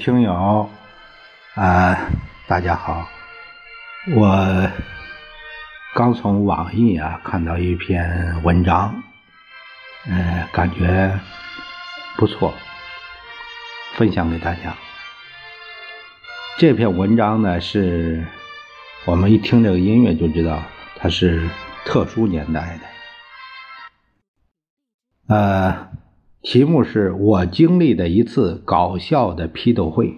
听友，啊，大家好，我刚从网易啊看到一篇文章，嗯，感觉不错，分享给大家。这篇文章呢，是我们一听这个音乐就知道它是特殊年代的，呃。题目是我经历的一次搞笑的批斗会，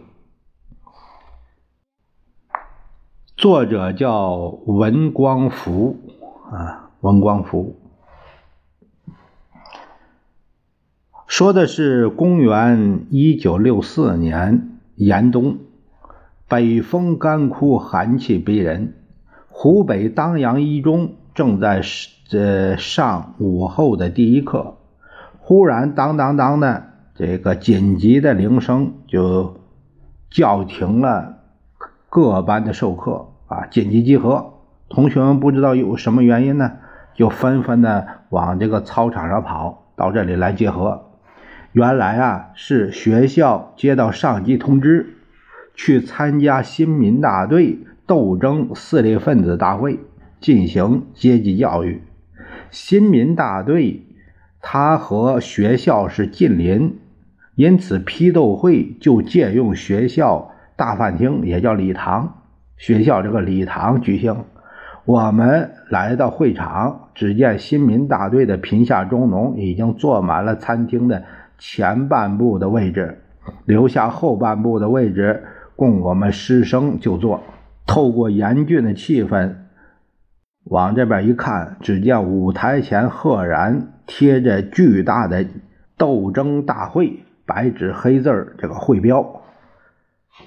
作者叫文光福啊，文光福，说的是公元一九六四年严冬，北风干枯，寒气逼人，湖北当阳一中正在呃上午后的第一课。忽然，当当当的这个紧急的铃声就叫停了各班的授课啊，紧急集合。同学们不知道有什么原因呢，就纷纷的往这个操场上跑，到这里来集合。原来啊，是学校接到上级通知，去参加新民大队斗争四类分子大会，进行阶级教育。新民大队。他和学校是近邻，因此批斗会就借用学校大饭厅，也叫礼堂。学校这个礼堂举行。我们来到会场，只见新民大队的贫下中农已经坐满了餐厅的前半部的位置，留下后半部的位置供我们师生就坐。透过严峻的气氛。往这边一看，只见舞台前赫然贴着巨大的“斗争大会”白纸黑字这个会标。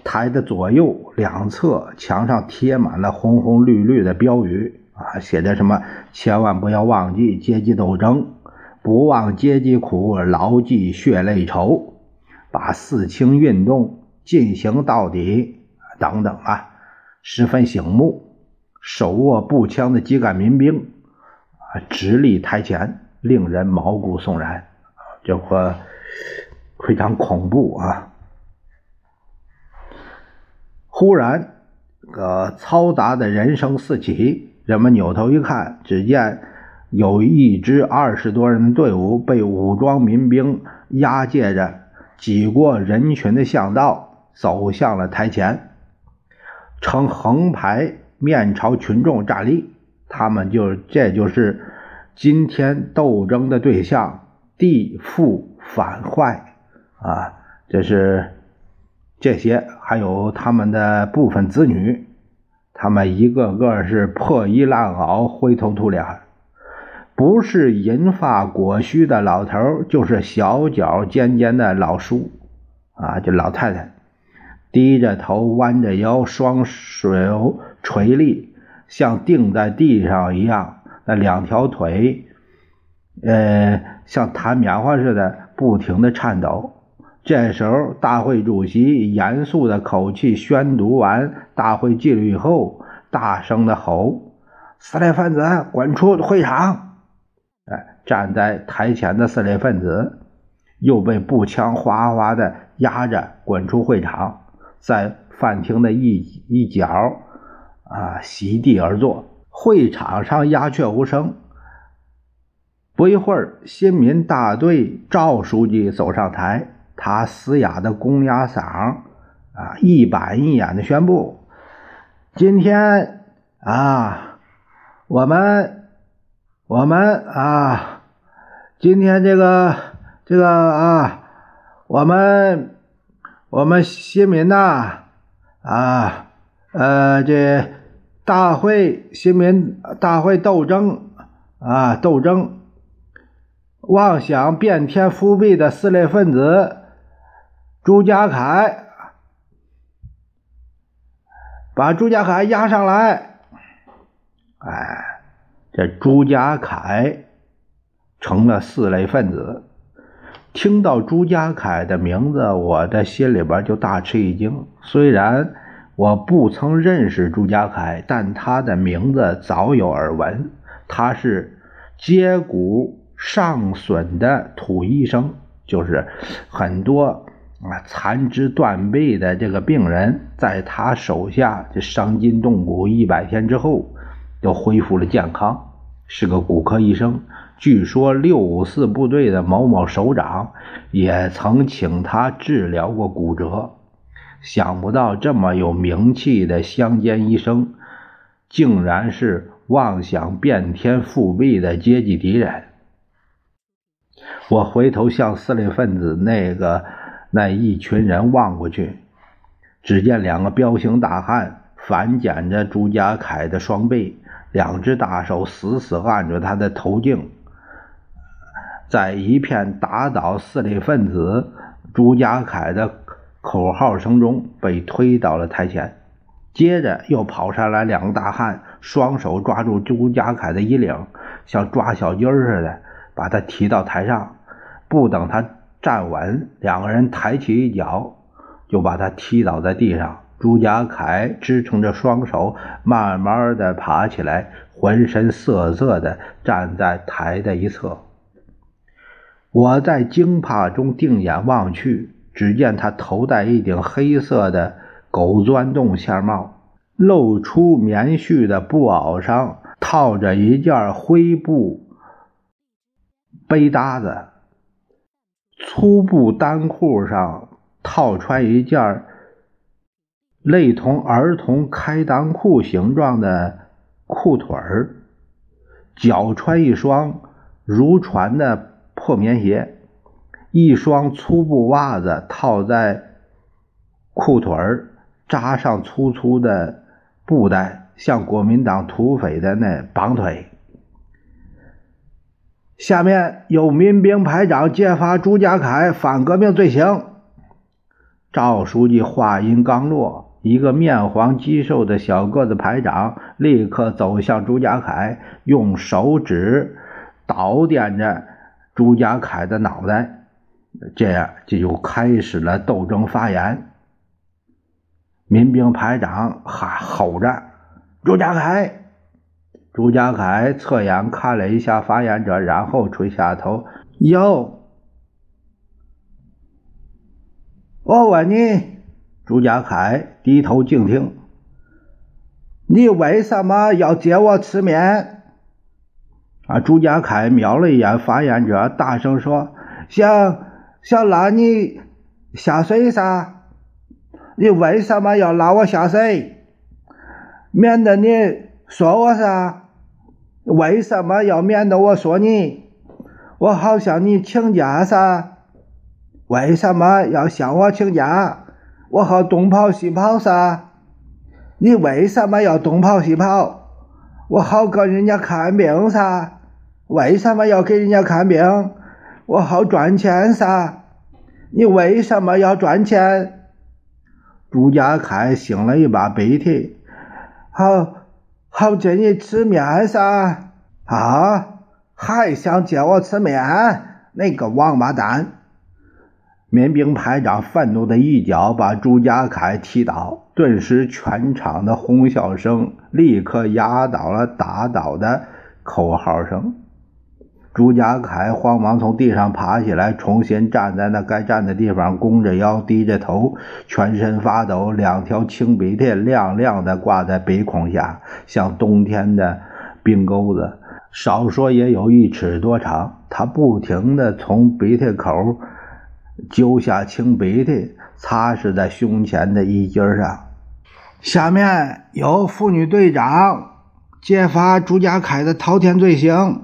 台的左右两侧墙上贴满了红红绿绿的标语啊，写着什么“千万不要忘记阶级斗争，不忘阶级苦，牢记血泪仇，把四清运动进行到底”等等啊，十分醒目。手握步枪的基干民兵啊，直立台前，令人毛骨悚然啊！这个非常恐怖啊！忽然，个嘈杂的人声四起，人们扭头一看，只见有一支二十多人的队伍被武装民兵押解着，挤过人群的巷道，走向了台前，呈横排。面朝群众站立，他们就这就是今天斗争的对象，地富反坏啊！这是这些，还有他们的部分子女，他们一个个是破衣烂袄、灰头土脸，不是银发裹须的老头，就是小脚尖尖的老叔啊，就老太太。低着头，弯着腰，双手垂立，像钉在地上一样。那两条腿，呃，像弹棉花似的，不停的颤抖。这时候，大会主席严肃的口气宣读完大会纪律以后，大声的吼：“撕裂分子，滚出会场！”哎，站在台前的撕裂分子又被步枪哗哗的压着滚出会场。在饭厅的一一角，啊，席地而坐。会场上鸦雀无声。不一会儿，新民大队赵书记走上台，他嘶哑的公鸭嗓，啊，一板一眼的宣布：“今天啊，我们，我们啊，今天这个这个啊，我们。”我们新民呐，啊，呃，这大会新民大会斗争啊，斗争，妄想变天复辟的四类分子朱家凯，把朱家凯押上来。哎，这朱家凯成了四类分子。听到朱家凯的名字，我的心里边就大吃一惊。虽然我不曾认识朱家凯，但他的名字早有耳闻。他是接骨上损的土医生，就是很多啊，残肢断臂的这个病人，在他手下这伤筋动骨一百天之后，都恢复了健康，是个骨科医生。据说六五四部队的某某首长也曾请他治疗过骨折。想不到这么有名气的乡间医生，竟然是妄想变天复辟的阶级敌人。我回头向四类分子那个那一群人望过去，只见两个彪形大汉反剪着朱家凯的双臂，两只大手死死按着他的头颈，在一片打倒四类分子朱家凯的口号声中被推到了台前。接着又跑上来两个大汉，双手抓住朱家凯的衣领，像抓小鸡似的。把他提到台上，不等他站稳，两个人抬起一脚，就把他踢倒在地上。朱家凯支撑着双手，慢慢的爬起来，浑身瑟瑟的站在台的一侧。我在惊怕中定眼望去，只见他头戴一顶黑色的狗钻洞线帽，露出棉絮的布袄上套着一件灰布。背搭子，粗布单裤上套穿一件类同儿童开裆裤形状的裤腿儿，脚穿一双如船的破棉鞋，一双粗布袜子套在裤腿儿，扎上粗粗的布带，像国民党土匪的那绑腿。下面由民兵排长揭发朱家凯反革命罪行。赵书记话音刚落，一个面黄肌瘦的小个子排长立刻走向朱家凯，用手指捣点着朱家凯的脑袋，这样就又开始了斗争发言。民兵排长喊吼着：“朱家凯！”朱家凯侧眼看了一下发言者，然后垂下头。哟，我问你，朱家凯低头静听，你为什么要接我吃面？啊！朱家凯瞄了一眼发言者，大声说：“行想拉你下水噻？你为什么要拉我下水？免得你说我噻？”为什么要免得我说你？我好向你请假噻？为什么要向我请假？我好东跑西跑噻？你为什么要东跑西跑？我好给人家看病噻？为什么要给人家看病？我好赚钱噻？你为什么要赚钱？朱家凯擤了一把鼻涕，好。好借你吃面噻！啊，还想借我吃面？那个王八蛋！民兵排长愤怒的一脚把朱家凯踢倒，顿时全场的哄笑声立刻压倒了打倒的口号声。朱家凯慌忙从地上爬起来，重新站在那该站的地方，弓着腰，低着头，全身发抖，两条青鼻涕亮亮的挂在鼻孔下，像冬天的冰钩子，少说也有一尺多长。他不停地从鼻涕口揪下青鼻涕，擦拭在胸前的衣襟上。下面由妇女队长揭发朱家凯的滔天罪行。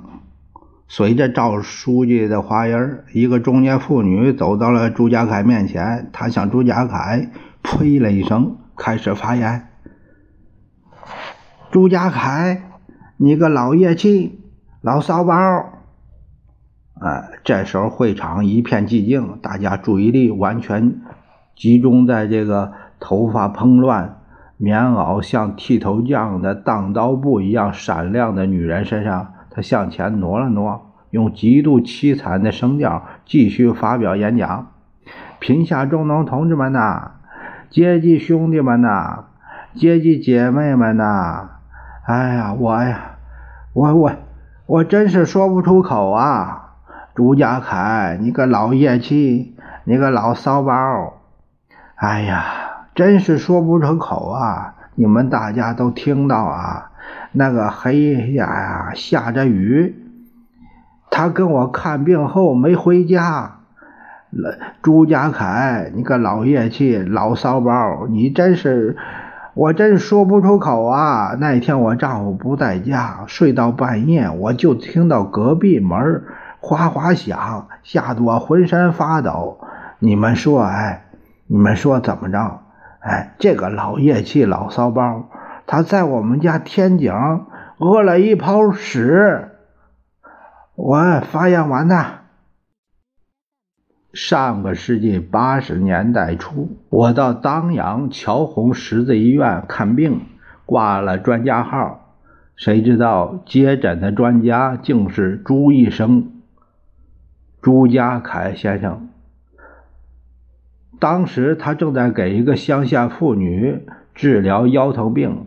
随着赵书记的话音一个中年妇女走到了朱家凯面前，她向朱家凯呸了一声，开始发言：“朱家凯，你个老夜气，老骚包！”啊，这时候会场一片寂静，大家注意力完全集中在这个头发蓬乱、棉袄像剃头匠的当刀布一样闪亮的女人身上。他向前挪了挪，用极度凄惨的声调继续发表演讲：“贫下中农同志们呐，阶级兄弟们呐，阶级姐妹们呐，哎呀，我呀，我我我真是说不出口啊！朱家凯，你个老夜气，你个老骚包！哎呀，真是说不出口啊！你们大家都听到啊？那个黑呀，下着雨，他跟我看病后没回家。朱家凯，你个老业气，老骚包，你真是，我真说不出口啊！那天我丈夫不在家，睡到半夜，我就听到隔壁门哗哗响，吓得我浑身发抖。你们说，哎，你们说怎么着？哎，这个老业气，老骚包，他在我们家天井屙了一泡屎，我发现完的。上个世纪八十年代初，我到当阳乔红十字医院看病，挂了专家号。谁知道接诊的专家竟是朱医生，朱家凯先生。当时他正在给一个乡下妇女治疗腰疼病，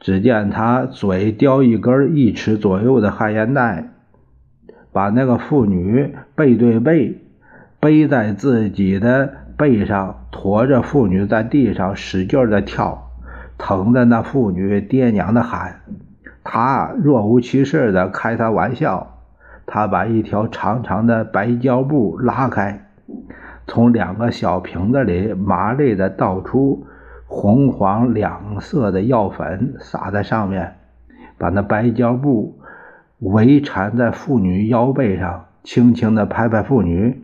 只见他嘴叼一根一尺左右的旱烟袋，把那个妇女背对背。背在自己的背上，驮着妇女在地上使劲的跳，疼的那妇女爹娘的喊。他若无其事的开他玩笑。他把一条长长的白胶布拉开，从两个小瓶子里麻利的倒出红黄两色的药粉，撒在上面，把那白胶布围缠在妇女腰背上，轻轻的拍拍妇女。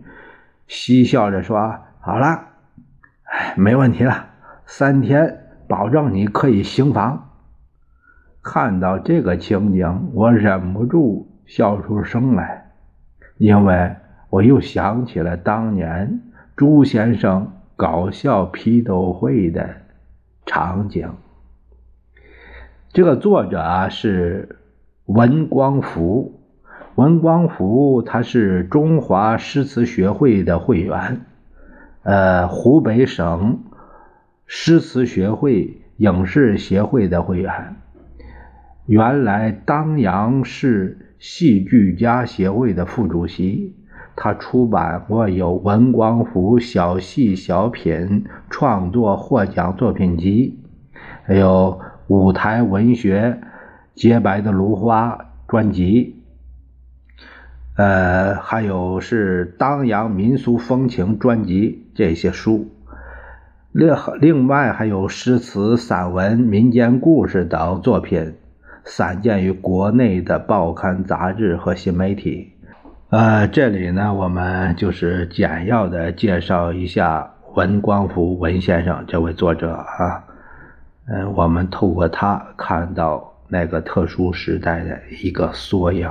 嬉笑着说：“好了，哎，没问题了，三天保证你可以行房。”看到这个情景，我忍不住笑出声来，因为我又想起了当年朱先生搞笑批斗会的场景。这个作者啊是文光福。文光福，他是中华诗词学会的会员，呃，湖北省诗词学会影视协会的会员，原来当阳市戏剧家协会的副主席。他出版过有《文光福小戏小品创作获奖作品集》，还有舞台文学《洁白的芦花》专辑。呃，还有是当阳民俗风情专辑这些书，另另外还有诗词、散文、民间故事等作品，散见于国内的报刊杂志和新媒体。呃，这里呢，我们就是简要的介绍一下文光福文先生这位作者啊。嗯，我们透过他看到那个特殊时代的一个缩影。